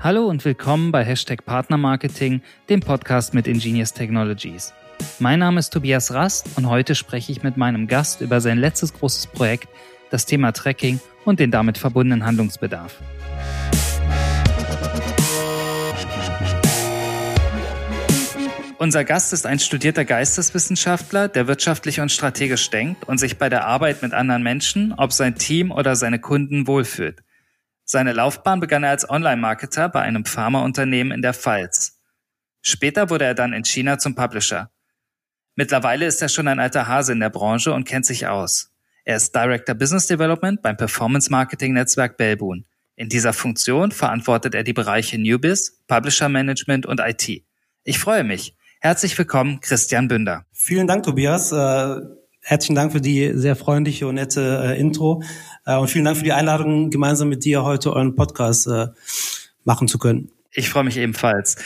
Hallo und willkommen bei Hashtag Partnermarketing, dem Podcast mit Ingenious Technologies. Mein Name ist Tobias Rast und heute spreche ich mit meinem Gast über sein letztes großes Projekt, das Thema Tracking und den damit verbundenen Handlungsbedarf. Unser Gast ist ein studierter Geisteswissenschaftler, der wirtschaftlich und strategisch denkt und sich bei der Arbeit mit anderen Menschen, ob sein Team oder seine Kunden, wohlfühlt. Seine Laufbahn begann er als Online-Marketer bei einem Pharmaunternehmen in der Pfalz. Später wurde er dann in China zum Publisher. Mittlerweile ist er schon ein alter Hase in der Branche und kennt sich aus. Er ist Director Business Development beim Performance Marketing Netzwerk Belbun. In dieser Funktion verantwortet er die Bereiche Newbiz, Publisher Management und IT. Ich freue mich. Herzlich willkommen, Christian Bünder. Vielen Dank, Tobias. Herzlichen Dank für die sehr freundliche und nette äh, Intro. Äh, und vielen Dank für die Einladung, gemeinsam mit dir heute euren Podcast äh, machen zu können. Ich freue mich ebenfalls.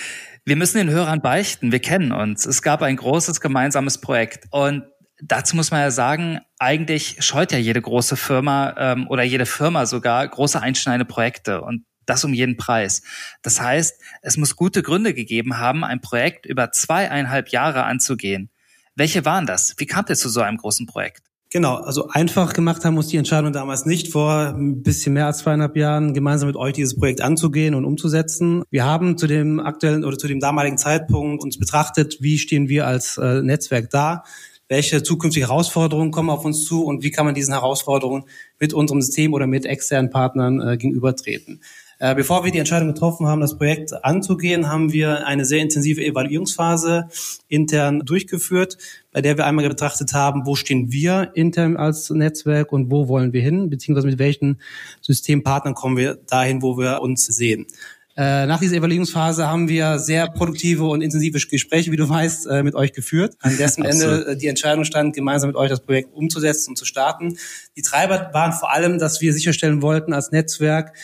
Wir müssen den Hörern beichten, wir kennen uns. Es gab ein großes gemeinsames Projekt. Und dazu muss man ja sagen, eigentlich scheut ja jede große Firma ähm, oder jede Firma sogar große einschneidende Projekte. Und das um jeden Preis. Das heißt, es muss gute Gründe gegeben haben, ein Projekt über zweieinhalb Jahre anzugehen. Welche waren das? Wie kam ihr zu so einem großen Projekt? Genau, also einfach gemacht haben muss die Entscheidung damals nicht vor ein bisschen mehr als zweieinhalb Jahren gemeinsam mit euch dieses Projekt anzugehen und umzusetzen. Wir haben zu dem aktuellen oder zu dem damaligen Zeitpunkt uns betrachtet, wie stehen wir als äh, Netzwerk da, welche zukünftige Herausforderungen kommen auf uns zu und wie kann man diesen Herausforderungen mit unserem System oder mit externen Partnern äh, gegenübertreten. Äh, bevor wir die Entscheidung getroffen haben, das Projekt anzugehen, haben wir eine sehr intensive Evaluierungsphase intern durchgeführt, bei der wir einmal betrachtet haben, wo stehen wir intern als Netzwerk und wo wollen wir hin, beziehungsweise mit welchen Systempartnern kommen wir dahin, wo wir uns sehen. Äh, nach dieser Evaluierungsphase haben wir sehr produktive und intensive Gespräche, wie du weißt, äh, mit euch geführt, an dessen Ende die Entscheidung stand, gemeinsam mit euch das Projekt umzusetzen und zu starten. Die Treiber waren vor allem, dass wir sicherstellen wollten als Netzwerk,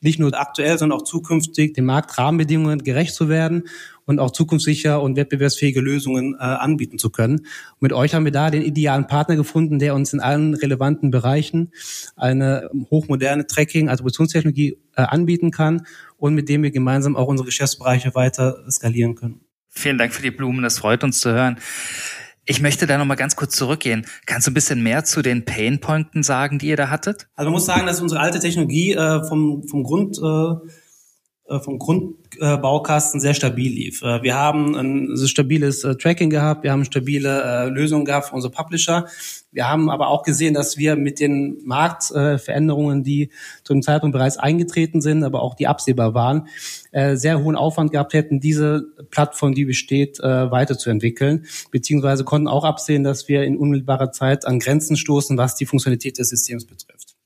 nicht nur aktuell, sondern auch zukünftig den Marktrahmenbedingungen gerecht zu werden und auch zukunftssicher und wettbewerbsfähige Lösungen äh, anbieten zu können. Und mit euch haben wir da den idealen Partner gefunden, der uns in allen relevanten Bereichen eine hochmoderne Tracking, Attributionstechnologie äh, anbieten kann und mit dem wir gemeinsam auch unsere Geschäftsbereiche weiter skalieren können. Vielen Dank für die Blumen, das freut uns zu hören. Ich möchte da nochmal ganz kurz zurückgehen. Kannst du ein bisschen mehr zu den Painpointen sagen, die ihr da hattet? Also man muss sagen, dass unsere alte Technologie äh, vom, vom Grund äh, äh, vom Grundbaukasten sehr stabil lief. Äh, wir haben ein stabiles äh, Tracking gehabt, wir haben stabile Lösungen gehabt für unsere Publisher. Wir haben aber auch gesehen, dass wir mit den Marktveränderungen, die zu dem Zeitpunkt bereits eingetreten sind, aber auch die absehbar waren, sehr hohen Aufwand gehabt hätten, diese Plattform, die besteht, weiterzuentwickeln, beziehungsweise konnten auch absehen, dass wir in unmittelbarer Zeit an Grenzen stoßen, was die Funktionalität des Systems betrifft.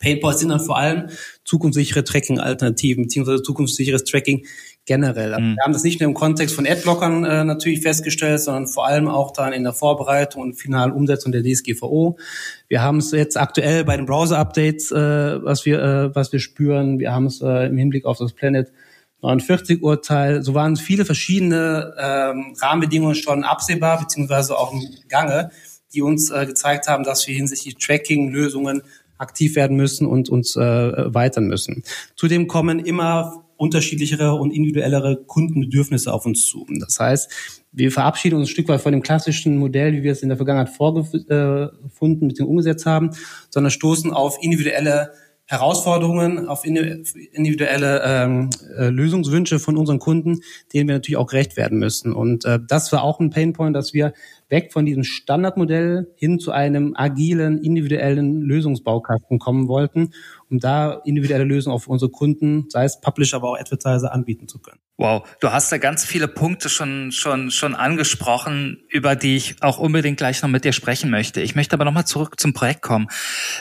Paintpoints sind dann vor allem zukunftssichere Tracking-Alternativen, beziehungsweise zukunftssicheres Tracking generell. Mhm. Wir haben das nicht nur im Kontext von Adblockern äh, natürlich festgestellt, sondern vor allem auch dann in der Vorbereitung und finalen Umsetzung der DSGVO. Wir haben es jetzt aktuell bei den Browser-Updates, äh, was wir äh, was wir spüren. Wir haben es äh, im Hinblick auf das Planet 49 Urteil. So waren viele verschiedene ähm, Rahmenbedingungen schon absehbar, beziehungsweise auch im Gange, die uns äh, gezeigt haben, dass wir hinsichtlich Tracking-Lösungen aktiv werden müssen und uns äh, weitern müssen. Zudem kommen immer unterschiedlichere und individuellere Kundenbedürfnisse auf uns zu. Das heißt, wir verabschieden uns ein Stück weit von dem klassischen Modell, wie wir es in der Vergangenheit vorgefunden bzw. umgesetzt haben, sondern stoßen auf individuelle Herausforderungen, auf individuelle ähm, äh, Lösungswünsche von unseren Kunden, denen wir natürlich auch gerecht werden müssen. Und äh, das war auch ein Painpoint, dass wir weg von diesem Standardmodell hin zu einem agilen, individuellen Lösungsbaukasten kommen wollten, um da individuelle Lösungen auf unsere Kunden, sei es Publisher, aber auch Advertiser, anbieten zu können. Wow, du hast da ganz viele Punkte schon schon schon angesprochen, über die ich auch unbedingt gleich noch mit dir sprechen möchte. Ich möchte aber noch mal zurück zum Projekt kommen.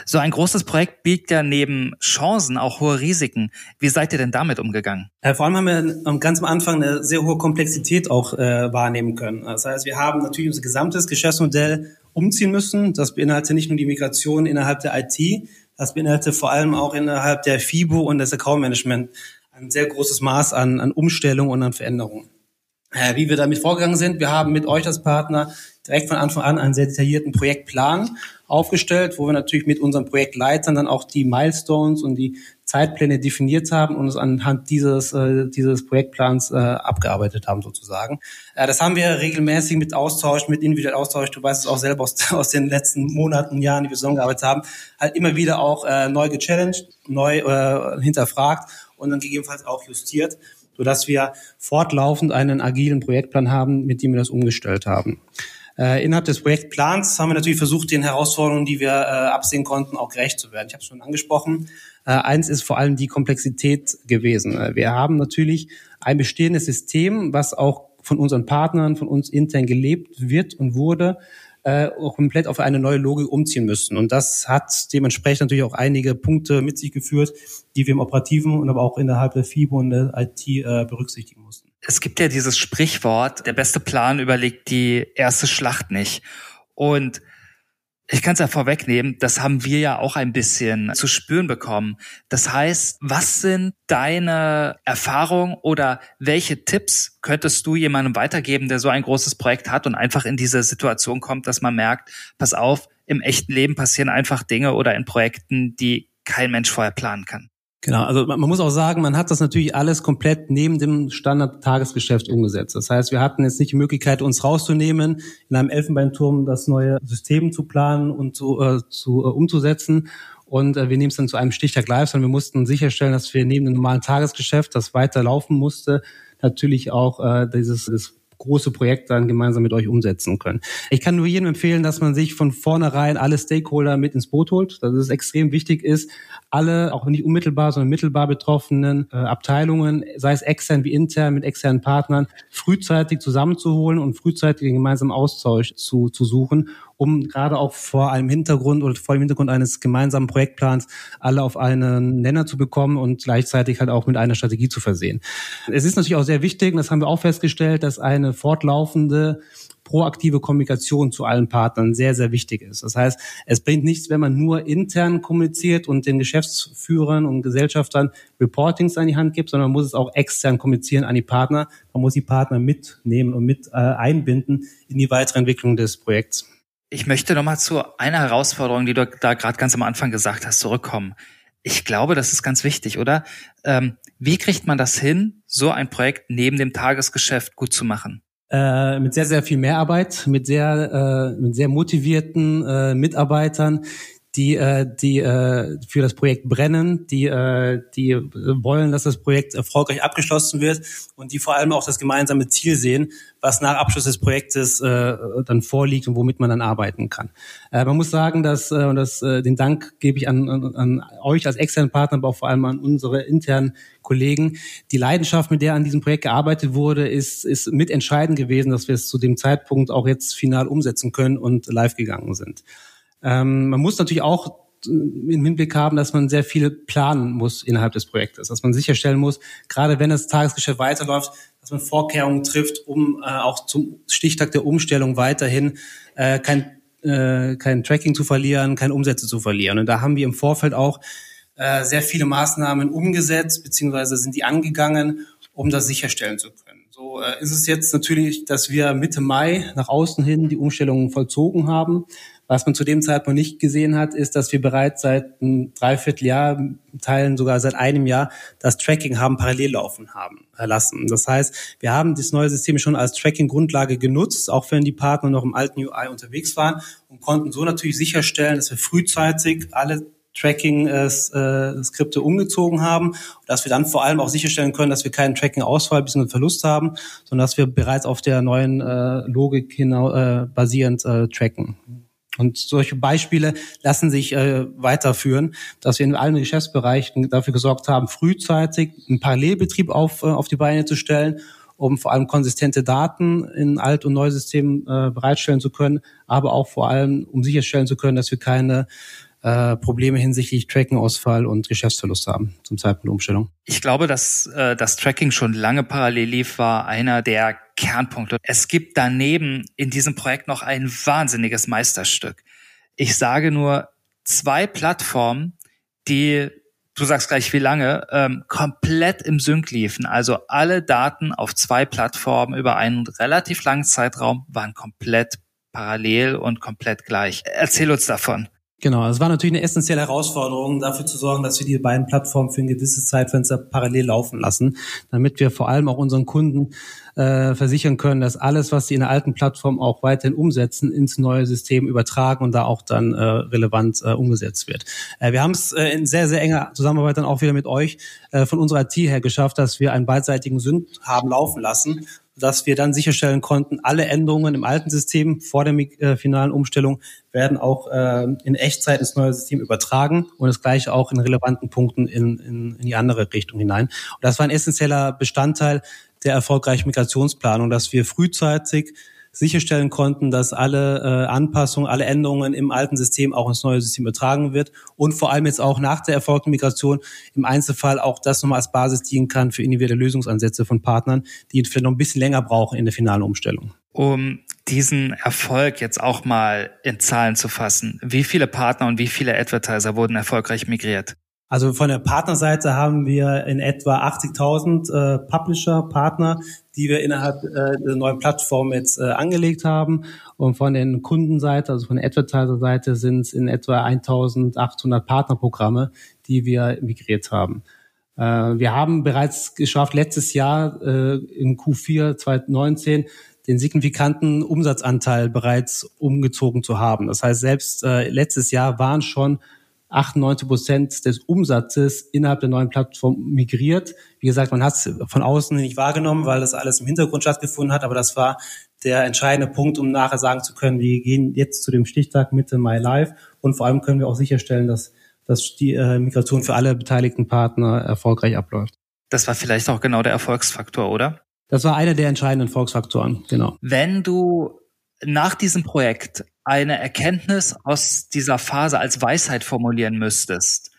So ein großes Projekt biegt ja neben Chancen auch hohe Risiken. Wie seid ihr denn damit umgegangen? Ja, vor allem haben wir ganz am Anfang eine sehr hohe Komplexität auch äh, wahrnehmen können. Das heißt, wir haben natürlich unser gesamtes Geschäftsmodell umziehen müssen. Das beinhaltet nicht nur die Migration innerhalb der IT, das beinhaltet vor allem auch innerhalb der FIBO und des Account Management ein sehr großes Maß an, an Umstellung und an Veränderungen. Äh, wie wir damit vorgegangen sind, wir haben mit euch als Partner direkt von Anfang an einen sehr detaillierten Projektplan aufgestellt, wo wir natürlich mit unseren Projektleitern dann auch die Milestones und die Zeitpläne definiert haben und es anhand dieses, äh, dieses Projektplans äh, abgearbeitet haben sozusagen. Das haben wir regelmäßig mit Austausch, mit individuell Austausch, du weißt es auch selber aus, aus den letzten Monaten Jahren, die wir zusammengearbeitet haben, halt immer wieder auch neu gechallenged, neu hinterfragt und dann gegebenenfalls auch justiert, sodass wir fortlaufend einen agilen Projektplan haben, mit dem wir das umgestellt haben. Äh, innerhalb des Projektplans haben wir natürlich versucht, den Herausforderungen, die wir äh, absehen konnten, auch gerecht zu werden. Ich habe es schon angesprochen. Äh, eins ist vor allem die Komplexität gewesen. Äh, wir haben natürlich ein bestehendes System, was auch von unseren Partnern, von uns intern gelebt wird und wurde, äh, komplett auf eine neue Logik umziehen müssen. Und das hat dementsprechend natürlich auch einige Punkte mit sich geführt, die wir im Operativen und aber auch innerhalb der FIBO und der IT äh, berücksichtigen mussten. Es gibt ja dieses Sprichwort, der beste Plan überlegt die erste Schlacht nicht. Und ich kann es ja vorwegnehmen, das haben wir ja auch ein bisschen zu spüren bekommen. Das heißt, was sind deine Erfahrungen oder welche Tipps könntest du jemandem weitergeben, der so ein großes Projekt hat und einfach in diese Situation kommt, dass man merkt, pass auf, im echten Leben passieren einfach Dinge oder in Projekten, die kein Mensch vorher planen kann? Genau, also man muss auch sagen, man hat das natürlich alles komplett neben dem Standard-Tagesgeschäft umgesetzt. Das heißt, wir hatten jetzt nicht die Möglichkeit, uns rauszunehmen, in einem Elfenbeinturm das neue System zu planen und zu, äh, zu äh, umzusetzen. Und äh, wir nehmen es dann zu einem Stichtag live, sondern wir mussten sicherstellen, dass wir neben dem normalen Tagesgeschäft, das weiter laufen musste, natürlich auch äh, dieses das große Projekt dann gemeinsam mit euch umsetzen können. Ich kann nur jedem empfehlen, dass man sich von vornherein alle Stakeholder mit ins Boot holt, dass es extrem wichtig ist, alle, auch nicht unmittelbar, sondern mittelbar betroffenen äh, Abteilungen, sei es extern wie intern mit externen Partnern, frühzeitig zusammenzuholen und frühzeitig den gemeinsamen Austausch zu, zu suchen, um gerade auch vor einem Hintergrund oder vor dem Hintergrund eines gemeinsamen Projektplans alle auf einen Nenner zu bekommen und gleichzeitig halt auch mit einer Strategie zu versehen. Es ist natürlich auch sehr wichtig, und das haben wir auch festgestellt, dass eine fortlaufende proaktive Kommunikation zu allen Partnern sehr, sehr wichtig ist. Das heißt, es bringt nichts, wenn man nur intern kommuniziert und den Geschäftsführern und Gesellschaftern Reportings an die Hand gibt, sondern man muss es auch extern kommunizieren an die Partner. Man muss die Partner mitnehmen und mit äh, einbinden in die weitere Entwicklung des Projekts. Ich möchte nochmal zu einer Herausforderung, die du da gerade ganz am Anfang gesagt hast, zurückkommen. Ich glaube, das ist ganz wichtig, oder? Ähm, wie kriegt man das hin, so ein Projekt neben dem Tagesgeschäft gut zu machen? Äh, mit sehr, sehr viel Mehrarbeit, mit sehr, äh, mit sehr motivierten äh, Mitarbeitern, die, äh, die äh, für das Projekt brennen, die, äh, die wollen, dass das Projekt erfolgreich abgeschlossen wird und die vor allem auch das gemeinsame Ziel sehen, was nach Abschluss des Projektes äh, dann vorliegt und womit man dann arbeiten kann. Äh, man muss sagen, dass, äh, und das, äh, den Dank gebe ich an, an, an euch als externen Partner, aber auch vor allem an unsere internen Kollegen. Die Leidenschaft, mit der an diesem Projekt gearbeitet wurde, ist, ist mitentscheidend gewesen, dass wir es zu dem Zeitpunkt auch jetzt final umsetzen können und live gegangen sind. Ähm, man muss natürlich auch im Hinblick haben, dass man sehr viel planen muss innerhalb des Projektes, dass man sicherstellen muss, gerade wenn das Tagesgeschäft weiterläuft, dass man Vorkehrungen trifft, um äh, auch zum Stichtag der Umstellung weiterhin äh, kein, äh, kein Tracking zu verlieren, keine Umsätze zu verlieren. Und da haben wir im Vorfeld auch äh, sehr viele Maßnahmen umgesetzt, beziehungsweise sind die angegangen, um das sicherstellen zu können. So äh, ist es jetzt natürlich, dass wir Mitte Mai nach außen hin die Umstellungen vollzogen haben. Was man zu dem Zeitpunkt nicht gesehen hat, ist, dass wir bereits seit einem Dreivierteljahr, Teilen sogar seit einem Jahr, das Tracking haben parallel laufen haben lassen. Das heißt, wir haben das neue System schon als Tracking-Grundlage genutzt, auch wenn die Partner noch im alten UI unterwegs waren und konnten so natürlich sicherstellen, dass wir frühzeitig alle Tracking-Skripte äh, umgezogen haben, dass wir dann vor allem auch sicherstellen können, dass wir keinen Tracking-Ausfall bzw. Verlust haben, sondern dass wir bereits auf der neuen äh, Logik äh, basierend äh, tracken. Und solche Beispiele lassen sich äh, weiterführen, dass wir in allen Geschäftsbereichen dafür gesorgt haben, frühzeitig einen Parallelbetrieb auf, äh, auf die Beine zu stellen, um vor allem konsistente Daten in Alt- und Neusystemen äh, bereitstellen zu können, aber auch vor allem, um sicherstellen zu können, dass wir keine äh, Probleme hinsichtlich Tracking-Ausfall und Geschäftsverlust haben zum Zeitpunkt der Umstellung. Ich glaube, dass äh, das Tracking schon lange parallel lief, war einer der Kernpunkte. Es gibt daneben in diesem Projekt noch ein wahnsinniges Meisterstück. Ich sage nur zwei Plattformen, die du sagst gleich wie lange, ähm, komplett im Sync liefen. Also alle Daten auf zwei Plattformen über einen relativ langen Zeitraum waren komplett parallel und komplett gleich. Erzähl uns davon. Genau, es war natürlich eine essentielle Herausforderung, dafür zu sorgen, dass wir die beiden Plattformen für ein gewisses Zeitfenster parallel laufen lassen, damit wir vor allem auch unseren Kunden äh, versichern können, dass alles, was sie in der alten Plattform auch weiterhin umsetzen, ins neue System übertragen und da auch dann äh, relevant äh, umgesetzt wird. Äh, wir haben es äh, in sehr, sehr enger Zusammenarbeit dann auch wieder mit euch äh, von unserer IT her geschafft, dass wir einen beidseitigen Sünd haben laufen lassen dass wir dann sicherstellen konnten, alle Änderungen im alten System vor der äh, finalen Umstellung werden auch äh, in Echtzeit ins neue System übertragen und das gleiche auch in relevanten Punkten in, in, in die andere Richtung hinein. Und das war ein essentieller Bestandteil der erfolgreichen Migrationsplanung, dass wir frühzeitig sicherstellen konnten, dass alle äh, Anpassungen, alle Änderungen im alten System auch ins neue System übertragen wird und vor allem jetzt auch nach der erfolgten Migration im Einzelfall auch das nochmal als Basis dienen kann für individuelle Lösungsansätze von Partnern, die vielleicht noch ein bisschen länger brauchen in der finalen Umstellung. Um diesen Erfolg jetzt auch mal in Zahlen zu fassen, wie viele Partner und wie viele Advertiser wurden erfolgreich migriert? Also von der Partnerseite haben wir in etwa 80.000 äh, Publisher, Partner, die wir innerhalb äh, der neuen Plattform jetzt äh, angelegt haben. Und von den Kundenseite, also von der Advertiser-Seite, sind es in etwa 1.800 Partnerprogramme, die wir migriert haben. Äh, wir haben bereits geschafft, letztes Jahr äh, in Q4 2019 den signifikanten Umsatzanteil bereits umgezogen zu haben. Das heißt, selbst äh, letztes Jahr waren schon 98 Prozent des Umsatzes innerhalb der neuen Plattform migriert. Wie gesagt, man hat es von außen nicht wahrgenommen, weil das alles im Hintergrund stattgefunden hat, aber das war der entscheidende Punkt, um nachher sagen zu können, wir gehen jetzt zu dem Stichtag Mitte Mai live und vor allem können wir auch sicherstellen, dass, dass die äh, Migration für alle beteiligten Partner erfolgreich abläuft. Das war vielleicht auch genau der Erfolgsfaktor, oder? Das war einer der entscheidenden Erfolgsfaktoren, genau. Wenn du nach diesem Projekt eine Erkenntnis aus dieser Phase als Weisheit formulieren müsstest,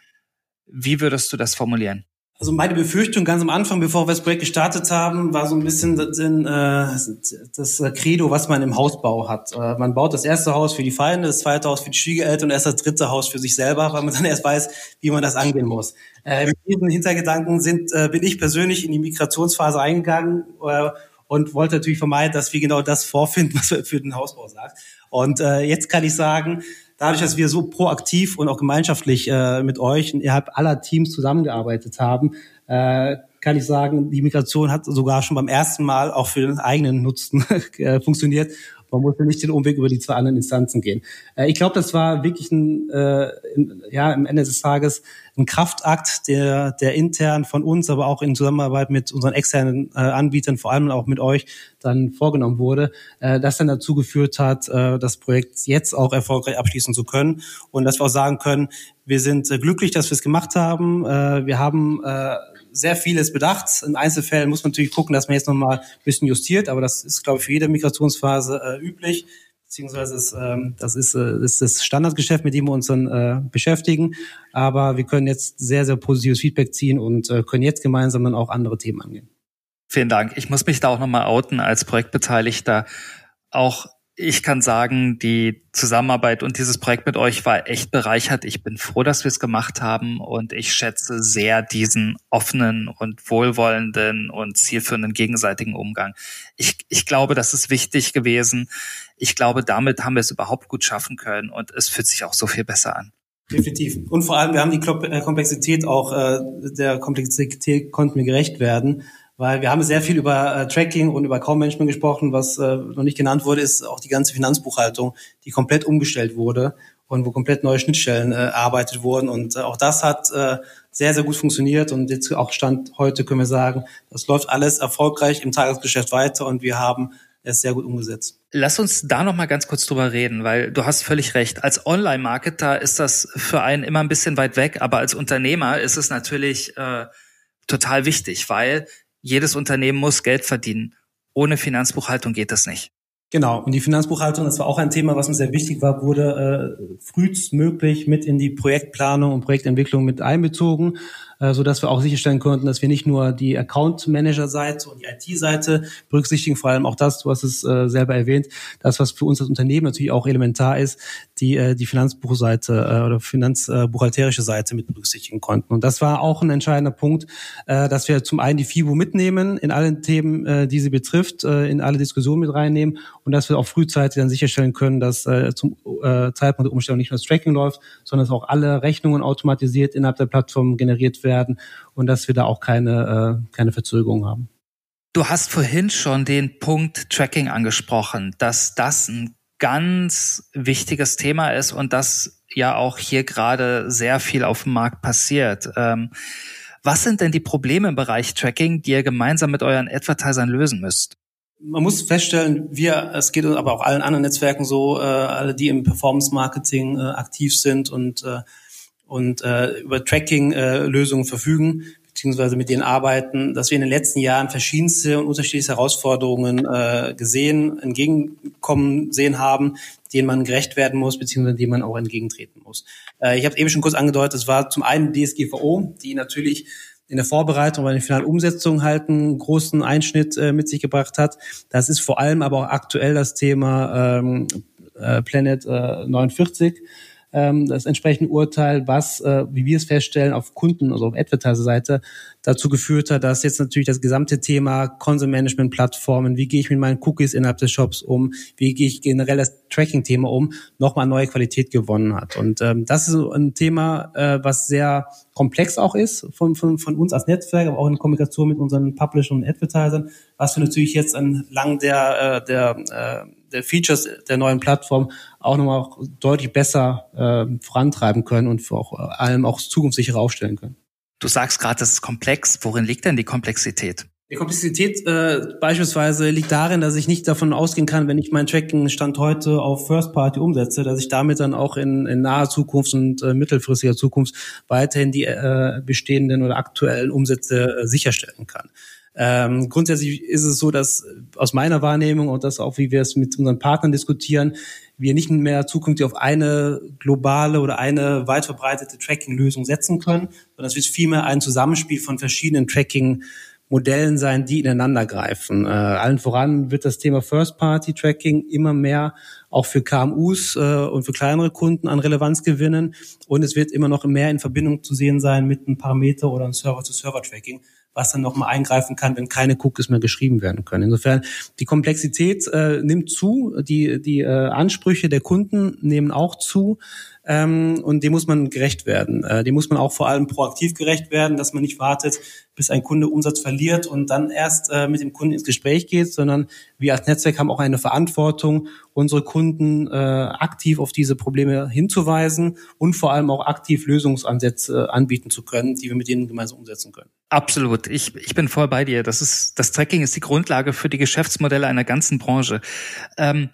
wie würdest du das formulieren? Also meine Befürchtung ganz am Anfang, bevor wir das Projekt gestartet haben, war so ein bisschen das, äh, das Credo, was man im Hausbau hat. Äh, man baut das erste Haus für die Feinde, das zweite Haus für die Schwiegereltern und erst das dritte Haus für sich selber, weil man dann erst weiß, wie man das angehen muss. Äh, mit diesen Hintergedanken sind, bin ich persönlich in die Migrationsphase eingegangen und wollte natürlich vermeiden, dass wir genau das vorfinden, was wir für den Hausbau sagt. Und äh, jetzt kann ich sagen, dadurch, dass wir so proaktiv und auch gemeinschaftlich äh, mit euch innerhalb aller Teams zusammengearbeitet haben, äh, kann ich sagen, die Migration hat sogar schon beim ersten Mal auch für den eigenen Nutzen äh, funktioniert man musste nicht den Umweg über die zwei anderen Instanzen gehen. Äh, ich glaube, das war wirklich ein, äh, in, ja, am Ende des Tages ein Kraftakt, der, der intern von uns, aber auch in Zusammenarbeit mit unseren externen äh, Anbietern, vor allem auch mit euch, dann vorgenommen wurde, äh, das dann dazu geführt hat, äh, das Projekt jetzt auch erfolgreich abschließen zu können und dass wir auch sagen können, wir sind äh, glücklich, dass wir es gemacht haben. Äh, wir haben äh, sehr vieles bedacht. In Einzelfällen muss man natürlich gucken, dass man jetzt nochmal ein bisschen justiert, aber das ist, glaube ich, für jede Migrationsphase äh, üblich beziehungsweise ist, ähm, das ist, äh, ist das Standardgeschäft, mit dem wir uns dann äh, beschäftigen. Aber wir können jetzt sehr, sehr positives Feedback ziehen und äh, können jetzt gemeinsam dann auch andere Themen angehen. Vielen Dank. Ich muss mich da auch nochmal outen als Projektbeteiligter. Auch ich kann sagen, die Zusammenarbeit und dieses Projekt mit euch war echt bereichert. Ich bin froh, dass wir es gemacht haben und ich schätze sehr diesen offenen und wohlwollenden und zielführenden gegenseitigen Umgang. Ich, ich glaube, das ist wichtig gewesen. Ich glaube, damit haben wir es überhaupt gut schaffen können und es fühlt sich auch so viel besser an. Definitiv. Und vor allem, wir haben die äh, Komplexität auch, äh, der Komplexität konnten wir gerecht werden weil wir haben sehr viel über äh, Tracking und über Account-Management gesprochen. Was äh, noch nicht genannt wurde, ist auch die ganze Finanzbuchhaltung, die komplett umgestellt wurde und wo komplett neue Schnittstellen äh, erarbeitet wurden. Und äh, auch das hat äh, sehr, sehr gut funktioniert. Und jetzt auch Stand heute können wir sagen, das läuft alles erfolgreich im Tagesgeschäft weiter und wir haben es sehr gut umgesetzt. Lass uns da noch mal ganz kurz drüber reden, weil du hast völlig recht. Als Online-Marketer ist das für einen immer ein bisschen weit weg, aber als Unternehmer ist es natürlich äh, total wichtig, weil jedes Unternehmen muss Geld verdienen. Ohne Finanzbuchhaltung geht das nicht. Genau, und die Finanzbuchhaltung, das war auch ein Thema, was mir sehr wichtig war, wurde äh, frühestmöglich mit in die Projektplanung und Projektentwicklung mit einbezogen so dass wir auch sicherstellen konnten, dass wir nicht nur die Account Manager Seite und die IT Seite berücksichtigen, vor allem auch das, du hast es äh, selber erwähnt, das was für uns als Unternehmen natürlich auch elementar ist, die äh, die Finanzbuchseite äh, oder finanzbuchhalterische Seite mit berücksichtigen konnten. Und das war auch ein entscheidender Punkt, äh, dass wir zum einen die FIBO mitnehmen in allen Themen, äh, die sie betrifft, äh, in alle Diskussionen mit reinnehmen und dass wir auch frühzeitig dann sicherstellen können, dass äh, zum äh, Zeitpunkt der Umstellung nicht nur das Tracking läuft, sondern dass auch alle Rechnungen automatisiert innerhalb der Plattform generiert werden und dass wir da auch keine, äh, keine Verzögerung haben. Du hast vorhin schon den Punkt Tracking angesprochen, dass das ein ganz wichtiges Thema ist und dass ja auch hier gerade sehr viel auf dem Markt passiert. Ähm, was sind denn die Probleme im Bereich Tracking, die ihr gemeinsam mit euren Advertisern lösen müsst? Man muss feststellen, wir, es geht aber auch allen anderen Netzwerken so, äh, alle, die im Performance-Marketing äh, aktiv sind und, äh, und äh, über Tracking-Lösungen äh, verfügen, beziehungsweise mit denen arbeiten, dass wir in den letzten Jahren verschiedenste und unterschiedliche Herausforderungen äh, gesehen, entgegenkommen sehen haben, denen man gerecht werden muss, beziehungsweise denen man auch entgegentreten muss. Äh, ich habe eben schon kurz angedeutet, es war zum einen DSGVO, die natürlich in der Vorbereitung bei der finalen Umsetzung halt einen großen Einschnitt äh, mit sich gebracht hat. Das ist vor allem aber auch aktuell das Thema ähm, äh, Planet äh, 49 ähm, das entsprechende Urteil, was, äh, wie wir es feststellen, auf Kunden, also auf Advertiser-Seite dazu geführt hat, dass jetzt natürlich das gesamte Thema Content-Management-Plattformen, wie gehe ich mit meinen Cookies innerhalb des Shops um, wie gehe ich generell das Tracking-Thema um, nochmal neue Qualität gewonnen hat. Und ähm, das ist ein Thema, äh, was sehr komplex auch ist von, von, von uns als Netzwerk, aber auch in Kommunikation mit unseren Publishern und Advertisern, was wir natürlich jetzt entlang der, äh, der, äh, der Features der neuen Plattform auch nochmal deutlich besser äh, vorantreiben können und vor auch, äh, allem auch zukunftssicherer aufstellen können. Du sagst gerade, das ist komplex. Worin liegt denn die Komplexität? Die Komplexität äh, beispielsweise liegt darin, dass ich nicht davon ausgehen kann, wenn ich meinen Tracking-Stand heute auf First Party umsetze, dass ich damit dann auch in, in naher Zukunft und äh, mittelfristiger Zukunft weiterhin die äh, bestehenden oder aktuellen Umsätze äh, sicherstellen kann. Ähm, grundsätzlich ist es so, dass aus meiner Wahrnehmung und das auch, wie wir es mit unseren Partnern diskutieren, wir nicht mehr zukünftig auf eine globale oder eine weit verbreitete Tracking-Lösung setzen können, sondern es wird vielmehr ein Zusammenspiel von verschiedenen Tracking- Modellen sein, die ineinander greifen. Äh, allen voran wird das Thema First-Party-Tracking immer mehr auch für KMUs äh, und für kleinere Kunden an Relevanz gewinnen und es wird immer noch mehr in Verbindung zu sehen sein mit einem Parameter oder einem Server-to-Server-Tracking was dann nochmal eingreifen kann, wenn keine Cookies mehr geschrieben werden können. Insofern, die Komplexität äh, nimmt zu, die, die äh, Ansprüche der Kunden nehmen auch zu ähm, und dem muss man gerecht werden. Äh, dem muss man auch vor allem proaktiv gerecht werden, dass man nicht wartet, bis ein Kunde Umsatz verliert und dann erst äh, mit dem Kunden ins Gespräch geht, sondern wir als Netzwerk haben auch eine Verantwortung, unsere Kunden äh, aktiv auf diese Probleme hinzuweisen und vor allem auch aktiv Lösungsansätze äh, anbieten zu können, die wir mit ihnen gemeinsam umsetzen können. Absolut. Ich, ich bin voll bei dir. Das ist, das Tracking ist die Grundlage für die Geschäftsmodelle einer ganzen Branche. Ähm,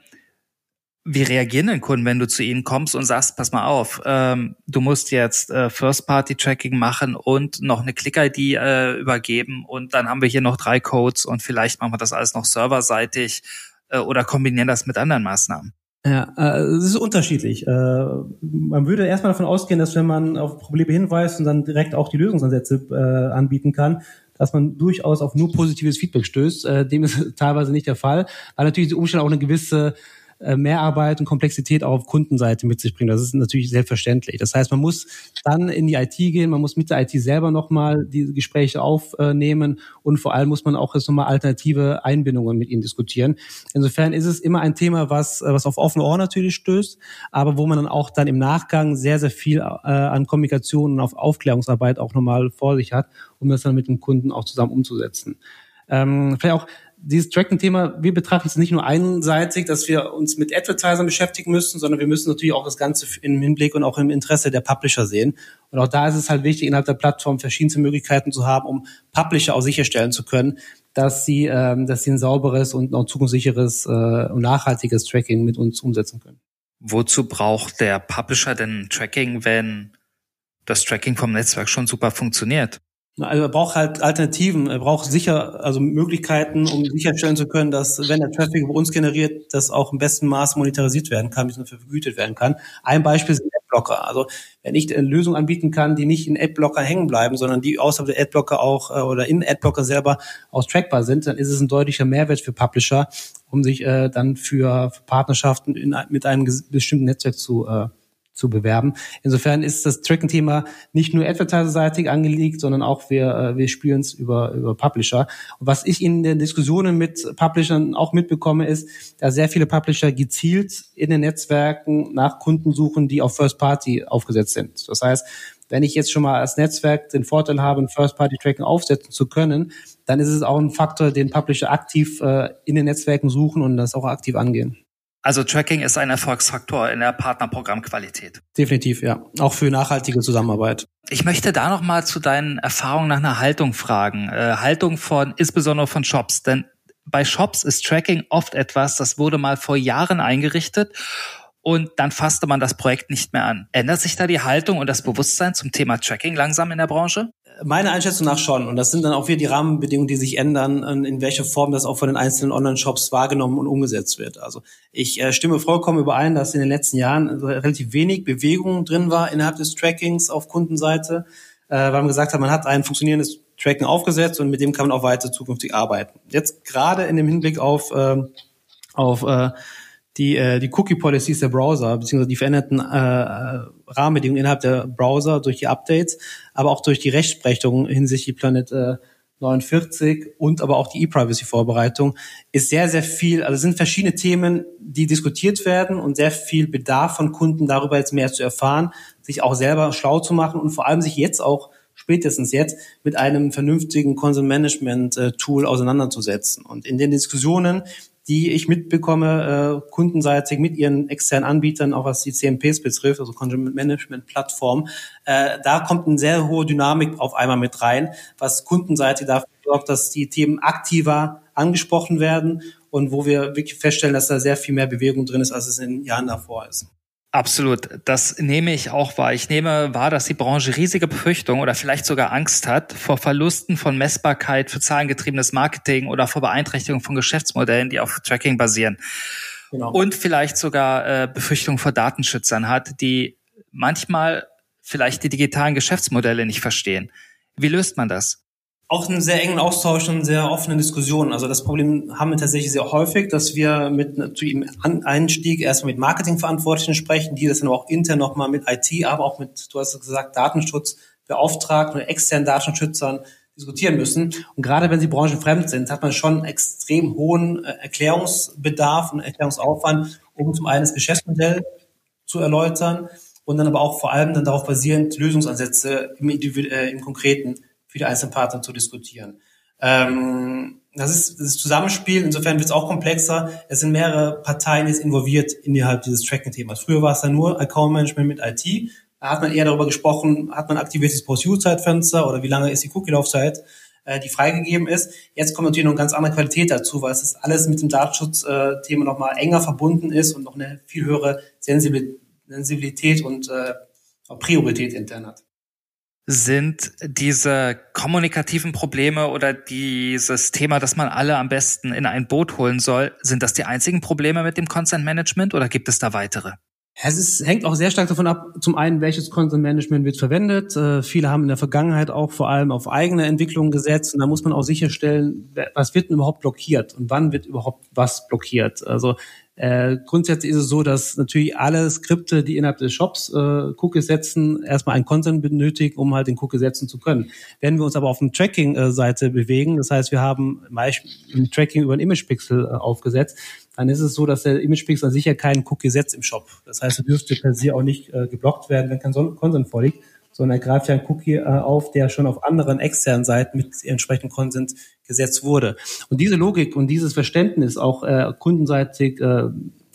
wie reagieren denn Kunden, wenn du zu ihnen kommst und sagst, pass mal auf, ähm, du musst jetzt äh, First-Party-Tracking machen und noch eine Click-ID äh, übergeben und dann haben wir hier noch drei Codes und vielleicht machen wir das alles noch serverseitig äh, oder kombinieren das mit anderen Maßnahmen? Ja, äh, es ist unterschiedlich. Äh, man würde erstmal davon ausgehen, dass wenn man auf Probleme hinweist und dann direkt auch die Lösungsansätze äh, anbieten kann, dass man durchaus auf nur positives Feedback stößt. Dem ist teilweise nicht der Fall, weil natürlich die Umstände auch eine gewisse Mehrarbeit und Komplexität auch auf Kundenseite mit sich bringen. Das ist natürlich selbstverständlich. Das heißt, man muss dann in die IT gehen, man muss mit der IT selber nochmal die Gespräche aufnehmen und vor allem muss man auch jetzt nochmal alternative Einbindungen mit ihnen diskutieren. Insofern ist es immer ein Thema, was, was auf offene Ohr natürlich stößt, aber wo man dann auch dann im Nachgang sehr, sehr viel äh, an Kommunikation und auf Aufklärungsarbeit auch nochmal vor sich hat, um das dann mit dem Kunden auch zusammen umzusetzen. Ähm, vielleicht auch dieses Tracking-Thema, wir betrachten es nicht nur einseitig, dass wir uns mit Advertisern beschäftigen müssen, sondern wir müssen natürlich auch das Ganze im Hinblick und auch im Interesse der Publisher sehen. Und auch da ist es halt wichtig, innerhalb der Plattform verschiedenste Möglichkeiten zu haben, um Publisher auch sicherstellen zu können, dass sie, ähm, dass sie ein sauberes und auch zukunftssicheres äh, und nachhaltiges Tracking mit uns umsetzen können. Wozu braucht der Publisher denn Tracking, wenn das Tracking vom Netzwerk schon super funktioniert? Also er braucht halt Alternativen, er braucht sicher, also Möglichkeiten, um sicherstellen zu können, dass wenn der Traffic über uns generiert, das auch im besten Maß monetarisiert werden kann, bzw. vergütet werden kann. Ein Beispiel sind Adblocker. Also wenn ich eine Lösung anbieten kann, die nicht in Adblocker hängen bleiben, sondern die außerhalb der Adblocker auch äh, oder in Adblocker selber auch trackbar sind, dann ist es ein deutlicher Mehrwert für Publisher, um sich äh, dann für, Partnerschaften in, mit einem bestimmten Netzwerk zu, äh, zu bewerben. Insofern ist das Tracking-Thema nicht nur advertiser-seitig angelegt, sondern auch wir, äh, wir spielen es über, über Publisher. Und was ich in den Diskussionen mit Publishern auch mitbekomme, ist, dass sehr viele Publisher gezielt in den Netzwerken nach Kunden suchen, die auf First Party aufgesetzt sind. Das heißt, wenn ich jetzt schon mal als Netzwerk den Vorteil habe, ein First-Party-Tracking aufsetzen zu können, dann ist es auch ein Faktor, den Publisher aktiv äh, in den Netzwerken suchen und das auch aktiv angehen. Also Tracking ist ein Erfolgsfaktor in der Partnerprogrammqualität. Definitiv, ja. Auch für nachhaltige Zusammenarbeit. Ich möchte da noch mal zu deinen Erfahrungen nach einer Haltung fragen. Äh, Haltung von, insbesondere von Shops. Denn bei Shops ist Tracking oft etwas, das wurde mal vor Jahren eingerichtet und dann fasste man das Projekt nicht mehr an. Ändert sich da die Haltung und das Bewusstsein zum Thema Tracking langsam in der Branche? Meiner Einschätzung nach schon. Und das sind dann auch wieder die Rahmenbedingungen, die sich ändern, in welcher Form das auch von den einzelnen Online-Shops wahrgenommen und umgesetzt wird. Also ich äh, stimme vollkommen überein, dass in den letzten Jahren relativ wenig Bewegung drin war innerhalb des Trackings auf Kundenseite, äh, weil man gesagt hat, man hat ein funktionierendes Tracking aufgesetzt und mit dem kann man auch weiter zukünftig arbeiten. Jetzt gerade in dem Hinblick auf, äh, auf äh, die, äh, die Cookie-Policies der Browser, beziehungsweise die veränderten äh, Rahmenbedingungen innerhalb der Browser durch die Updates, aber auch durch die Rechtsprechung hinsichtlich Planet äh, 49 und aber auch die E-Privacy-Vorbereitung ist sehr, sehr viel, also sind verschiedene Themen, die diskutiert werden und sehr viel Bedarf von Kunden darüber jetzt mehr zu erfahren, sich auch selber schlau zu machen und vor allem sich jetzt auch spätestens jetzt mit einem vernünftigen Content Management äh, Tool auseinanderzusetzen. Und in den Diskussionen, die ich mitbekomme, äh, kundenseitig mit ihren externen Anbietern, auch was die CMPs betrifft, also Content Management Plattform, äh, da kommt eine sehr hohe Dynamik auf einmal mit rein, was kundenseitig dafür sorgt, dass die Themen aktiver angesprochen werden und wo wir wirklich feststellen, dass da sehr viel mehr Bewegung drin ist, als es in Jahren davor ist. Absolut. Das nehme ich auch wahr. Ich nehme wahr, dass die Branche riesige Befürchtungen oder vielleicht sogar Angst hat vor Verlusten von Messbarkeit für zahlengetriebenes Marketing oder vor Beeinträchtigung von Geschäftsmodellen, die auf Tracking basieren. Genau. Und vielleicht sogar äh, Befürchtungen vor Datenschützern hat, die manchmal vielleicht die digitalen Geschäftsmodelle nicht verstehen. Wie löst man das? Auch einen sehr engen Austausch und sehr offene Diskussionen. Also das Problem haben wir tatsächlich sehr häufig, dass wir mit natürlich im Einstieg erstmal mit Marketingverantwortlichen sprechen, die das dann aber auch intern nochmal mit IT, aber auch mit, du hast gesagt, Datenschutzbeauftragten oder externen Datenschutzern diskutieren müssen. Und gerade wenn sie branchenfremd sind, hat man schon extrem hohen äh, Erklärungsbedarf und Erklärungsaufwand, um zum einen das Geschäftsmodell zu erläutern und dann aber auch vor allem dann darauf basierend Lösungsansätze im, äh, im Konkreten für die einzelnen Partner zu diskutieren. Ähm, das ist das Zusammenspiel, insofern wird es auch komplexer. Es sind mehrere Parteien jetzt involviert innerhalb dieses Tracking-Themas. Früher war es dann nur Account-Management mit IT. Da hat man eher darüber gesprochen, hat man aktiviertes Post-Use-Zeitfenster oder wie lange ist die Cookie-Laufzeit, äh, die freigegeben ist. Jetzt kommt natürlich noch eine ganz andere Qualität dazu, weil es das alles mit dem Datenschutzthema nochmal enger verbunden ist und noch eine viel höhere Sensibilität und äh, Priorität intern hat sind diese kommunikativen Probleme oder dieses Thema, dass man alle am besten in ein Boot holen soll, sind das die einzigen Probleme mit dem Consent Management oder gibt es da weitere? Es ist, hängt auch sehr stark davon ab, zum einen, welches Content Management wird verwendet. Äh, viele haben in der Vergangenheit auch vor allem auf eigene Entwicklungen gesetzt und da muss man auch sicherstellen, was wird denn überhaupt blockiert und wann wird überhaupt was blockiert. Also äh, grundsätzlich ist es so, dass natürlich alle Skripte, die innerhalb des Shops äh, Cookies setzen, erstmal einen Content benötigen, um halt den Cookie setzen zu können. Wenn wir uns aber auf dem Tracking-Seite bewegen, das heißt, wir haben ein Tracking über ein Image-Pixel äh, aufgesetzt, dann ist es so, dass der Image-Pixel sicher keinen Cookie setzt im Shop. Das heißt, er dürfte per se auch nicht äh, geblockt werden, wenn kein Consent vorliegt sondern er greift ja einen Cookie äh, auf, der schon auf anderen externen Seiten mit entsprechendem Consent gesetzt wurde. Und diese Logik und dieses Verständnis auch äh, kundenseitig äh,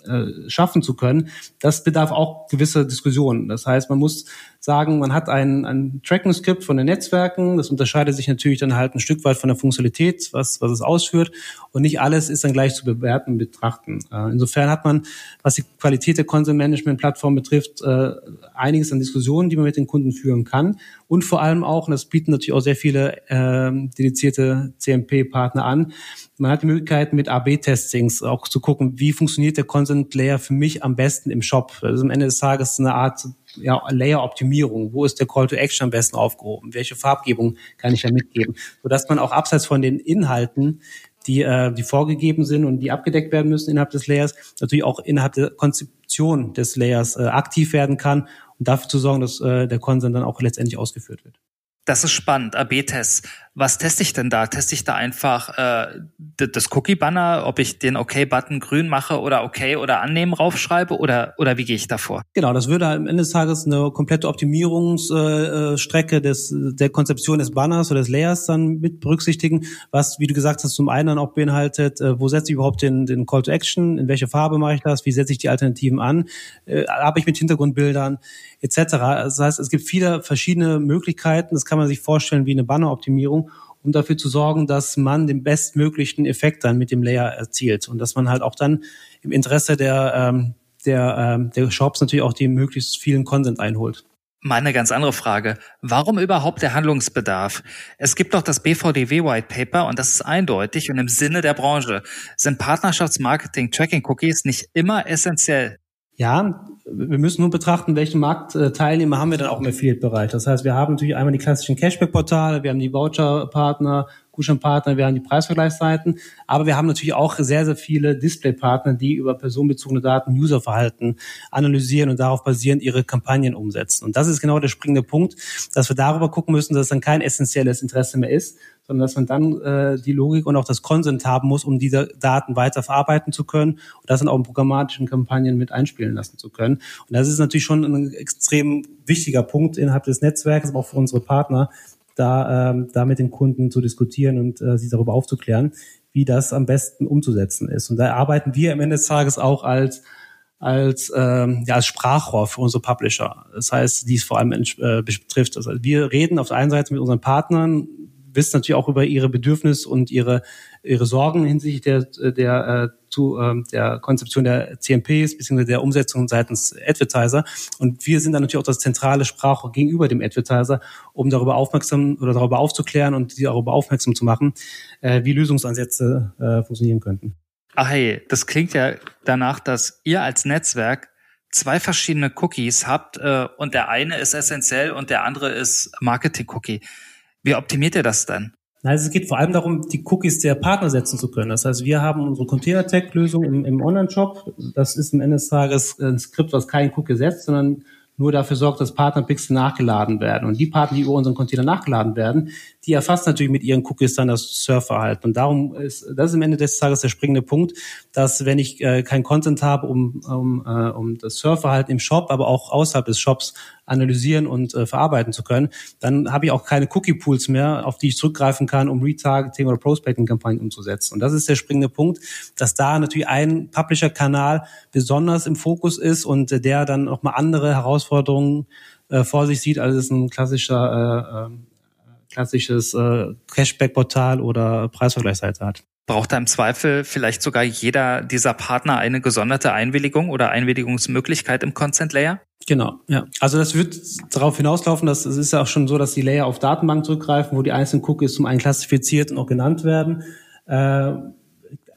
äh, schaffen zu können, das bedarf auch gewisser Diskussionen. Das heißt, man muss sagen, man hat ein, ein Tracking-Skript von den Netzwerken, das unterscheidet sich natürlich dann halt ein Stück weit von der Funktionalität, was, was es ausführt und nicht alles ist dann gleich zu bewerten, betrachten. Äh, insofern hat man, was die Qualität der Content-Management-Plattform betrifft, äh, einiges an Diskussionen, die man mit den Kunden führen kann und vor allem auch, und das bieten natürlich auch sehr viele äh, dedizierte CMP-Partner an, man hat die Möglichkeit mit AB-Testings auch zu gucken, wie funktioniert der Content Layer für mich am besten im Shop. Also am Ende des Tages eine Art ja, Layer-Optimierung. Wo ist der Call to Action am besten aufgehoben? Welche Farbgebung kann ich da mitgeben? Sodass man auch abseits von den Inhalten die, äh, die vorgegeben sind und die abgedeckt werden müssen innerhalb des Layers, natürlich auch innerhalb der Konzeption des Layers äh, aktiv werden kann und dafür zu sorgen, dass äh, der Consent dann auch letztendlich ausgeführt wird. Das ist spannend, AB-Tests. Was teste ich denn da? Teste ich da einfach äh, das Cookie-Banner, ob ich den OK-Button grün mache oder OK oder annehmen raufschreibe oder, oder wie gehe ich davor? Genau, das würde am Ende des Tages eine komplette Optimierungsstrecke äh, des, der Konzeption des Banners oder des Layers dann mit berücksichtigen, was, wie du gesagt hast, zum einen dann auch beinhaltet, äh, wo setze ich überhaupt den, den Call to Action, in welche Farbe mache ich das, wie setze ich die Alternativen an, äh, habe ich mit Hintergrundbildern etc. Das heißt, es gibt viele verschiedene Möglichkeiten, das kann man sich vorstellen wie eine Banneroptimierung, um dafür zu sorgen, dass man den bestmöglichen Effekt dann mit dem Layer erzielt und dass man halt auch dann im Interesse der, ähm, der, ähm, der Shops natürlich auch die möglichst vielen Consent einholt. Meine ganz andere Frage. Warum überhaupt der Handlungsbedarf? Es gibt doch das BVDW White Paper und das ist eindeutig und im Sinne der Branche. Sind Partnerschaftsmarketing-Tracking-Cookies nicht immer essentiell? Ja, wir müssen nur betrachten, welchen Marktteilnehmer haben wir dann auch im Affiliate-Bereich. Das heißt, wir haben natürlich einmal die klassischen Cashback-Portale, wir haben die Voucher-Partner, Gutscheinpartner, wir haben die Preisvergleichsseiten, aber wir haben natürlich auch sehr, sehr viele Display-Partner, die über personenbezogene Daten Userverhalten analysieren und darauf basierend ihre Kampagnen umsetzen. Und das ist genau der springende Punkt, dass wir darüber gucken müssen, dass es dann kein essentielles Interesse mehr ist, sondern dass man dann äh, die Logik und auch das Consent haben muss, um diese Daten weiter verarbeiten zu können und das dann auch in programmatischen Kampagnen mit einspielen lassen zu können. Und das ist natürlich schon ein extrem wichtiger Punkt innerhalb des Netzwerks, aber auch für unsere Partner, da, ähm, da mit den Kunden zu diskutieren und äh, sie darüber aufzuklären, wie das am besten umzusetzen ist. Und da arbeiten wir am Ende des Tages auch als als ähm, ja als Sprachrohr für unsere Publisher. Das heißt, die es vor allem äh, betrifft. Also wir reden auf der einen Seite mit unseren Partnern, wissen natürlich auch über ihre Bedürfnisse und ihre ihre Sorgen hinsichtlich der der äh, zu ähm, der Konzeption der CMPs bzw. der Umsetzung seitens Advertiser und wir sind dann natürlich auch das zentrale Sprachrohr gegenüber dem Advertiser, um darüber aufmerksam oder darüber aufzuklären und sie darüber aufmerksam zu machen, äh, wie Lösungsansätze äh, funktionieren könnten. Ach hey, das klingt ja danach, dass ihr als Netzwerk zwei verschiedene Cookies habt äh, und der eine ist essentiell und der andere ist Marketing-Cookie. Wie optimiert ihr das dann? Also es geht vor allem darum, die Cookies der Partner setzen zu können. Das heißt, wir haben unsere Container-Tech-Lösung im, im Online-Shop. Das ist am Ende des Tages ein Skript, was kein Cookie setzt, sondern nur dafür sorgt, dass Partnerpixel nachgeladen werden. Und die Partner, die über unseren Container nachgeladen werden, die erfassen natürlich mit ihren Cookies dann das Surfverhalten. Und darum ist, das ist am Ende des Tages der springende Punkt, dass wenn ich äh, kein Content habe, um, um, äh, um das Surfverhalten im Shop, aber auch außerhalb des Shops analysieren und äh, verarbeiten zu können, dann habe ich auch keine Cookie-Pools mehr, auf die ich zurückgreifen kann, um Retargeting oder Prospecting-Kampagnen umzusetzen. Und das ist der springende Punkt, dass da natürlich ein Publisher-Kanal besonders im Fokus ist und äh, der dann nochmal andere Herausforderungen äh, vor sich sieht, als es ein klassischer äh, äh klassisches äh, Cashback-Portal oder Preisvergleichsseite hat. Braucht da im Zweifel vielleicht sogar jeder dieser Partner eine gesonderte Einwilligung oder Einwilligungsmöglichkeit im Consent Layer? Genau, ja. Also das wird darauf hinauslaufen, dass es ist ja auch schon so, dass die Layer auf Datenbank zurückgreifen, wo die einzelnen Cookies zum einen klassifiziert und auch genannt werden. Äh,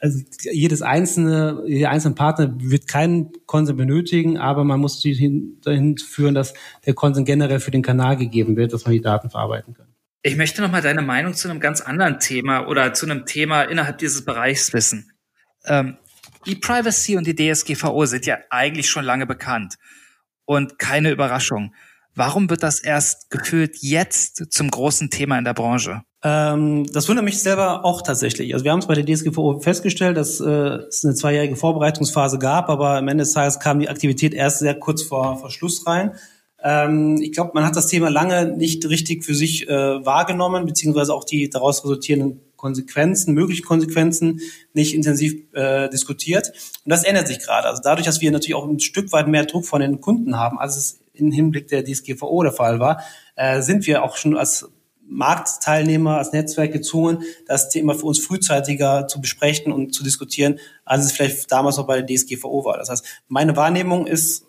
also jedes einzelne, jeder einzelne Partner wird keinen Consent benötigen, aber man muss dahin führen, dass der Consent generell für den Kanal gegeben wird, dass man die Daten verarbeiten kann. Ich möchte noch mal deine Meinung zu einem ganz anderen Thema oder zu einem Thema innerhalb dieses Bereichs wissen. Ähm, E-Privacy und die DSGVO sind ja eigentlich schon lange bekannt und keine Überraschung. Warum wird das erst gefühlt jetzt zum großen Thema in der Branche? Ähm, das wundert mich selber auch tatsächlich. Also wir haben es bei der DSGVO festgestellt, dass äh, es eine zweijährige Vorbereitungsphase gab, aber am Ende des Tages kam die Aktivität erst sehr kurz vor, vor Schluss rein. Ähm, ich glaube, man hat das Thema lange nicht richtig für sich äh, wahrgenommen, beziehungsweise auch die daraus resultierenden Konsequenzen, möglichen Konsequenzen nicht intensiv äh, diskutiert. Und das ändert sich gerade. Also dadurch, dass wir natürlich auch ein Stück weit mehr Druck von den Kunden haben, als es im Hinblick der DSGVO der Fall war, äh, sind wir auch schon als Marktteilnehmer, als Netzwerk gezwungen, das Thema für uns frühzeitiger zu besprechen und zu diskutieren, als es vielleicht damals noch bei der DSGVO war. Das heißt, meine Wahrnehmung ist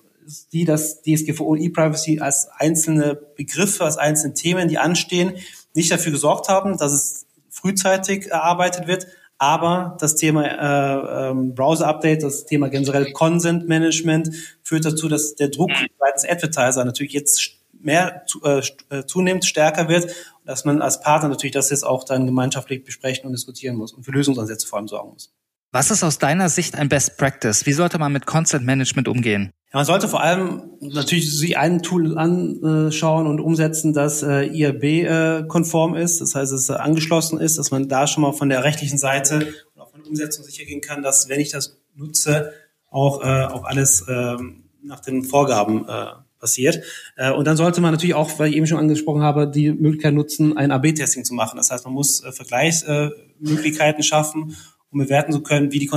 die, dass DSGVO und E-Privacy als einzelne Begriffe, als einzelne Themen, die anstehen, nicht dafür gesorgt haben, dass es frühzeitig erarbeitet wird, aber das Thema äh, ähm, Browser-Update, das Thema generell Consent-Management führt dazu, dass der Druck seitens Advertiser natürlich jetzt mehr zu, äh, äh zunehmend stärker wird dass man als Partner natürlich das jetzt auch dann gemeinschaftlich besprechen und diskutieren muss und für Lösungsansätze vor allem sorgen muss. Was ist aus deiner Sicht ein Best Practice? Wie sollte man mit Consent Management umgehen? Ja, man sollte vor allem natürlich sich ein Tool anschauen und umsetzen, das äh, IRB-konform ist, das heißt, es angeschlossen ist, dass man da schon mal von der rechtlichen Seite und auch von der Umsetzung sicher gehen kann, dass, wenn ich das nutze, auch, äh, auch alles äh, nach den Vorgaben äh, passiert. Äh, und dann sollte man natürlich auch, weil ich eben schon angesprochen habe, die Möglichkeit nutzen, ein AB-Testing zu machen. Das heißt, man muss äh, Vergleichsmöglichkeiten schaffen, um bewerten zu können, wie die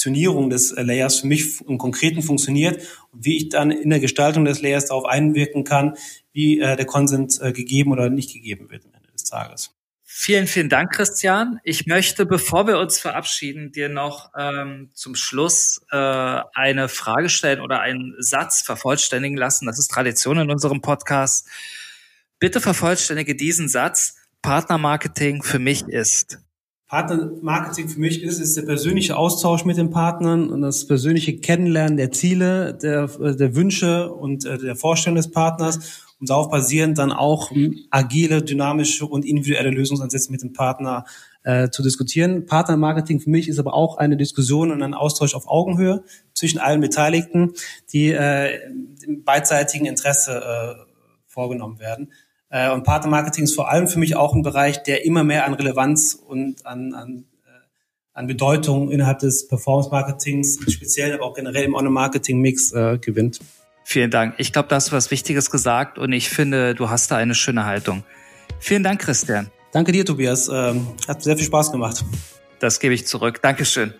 Konzeptionierung des äh, Layers für mich im Konkreten funktioniert und wie ich dann in der Gestaltung des Layers darauf einwirken kann, wie äh, der Consent äh, gegeben oder nicht gegeben wird am Ende des Tages. Vielen, vielen Dank, Christian. Ich möchte, bevor wir uns verabschieden, dir noch ähm, zum Schluss äh, eine Frage stellen oder einen Satz vervollständigen lassen. Das ist Tradition in unserem Podcast. Bitte vervollständige diesen Satz. Partnermarketing für mich ist. Partnermarketing für mich ist, ist der persönliche Austausch mit den Partnern und das persönliche Kennenlernen der Ziele, der, der Wünsche und äh, der Vorstellung des Partners und darauf basierend dann auch agile, dynamische und individuelle Lösungsansätze mit dem Partner äh, zu diskutieren. Partnermarketing für mich ist aber auch eine Diskussion und ein Austausch auf Augenhöhe zwischen allen Beteiligten, die äh, im beidseitigen Interesse äh, vorgenommen werden. Äh, und Partnermarketing ist vor allem für mich auch ein Bereich, der immer mehr an Relevanz und an, an, äh, an Bedeutung innerhalb des Performance-Marketings, speziell aber auch generell im On-Marketing-Mix äh, gewinnt. Vielen Dank. Ich glaube, da hast du was Wichtiges gesagt und ich finde, du hast da eine schöne Haltung. Vielen Dank, Christian. Danke dir, Tobias. Ähm, hat sehr viel Spaß gemacht. Das gebe ich zurück. Dankeschön.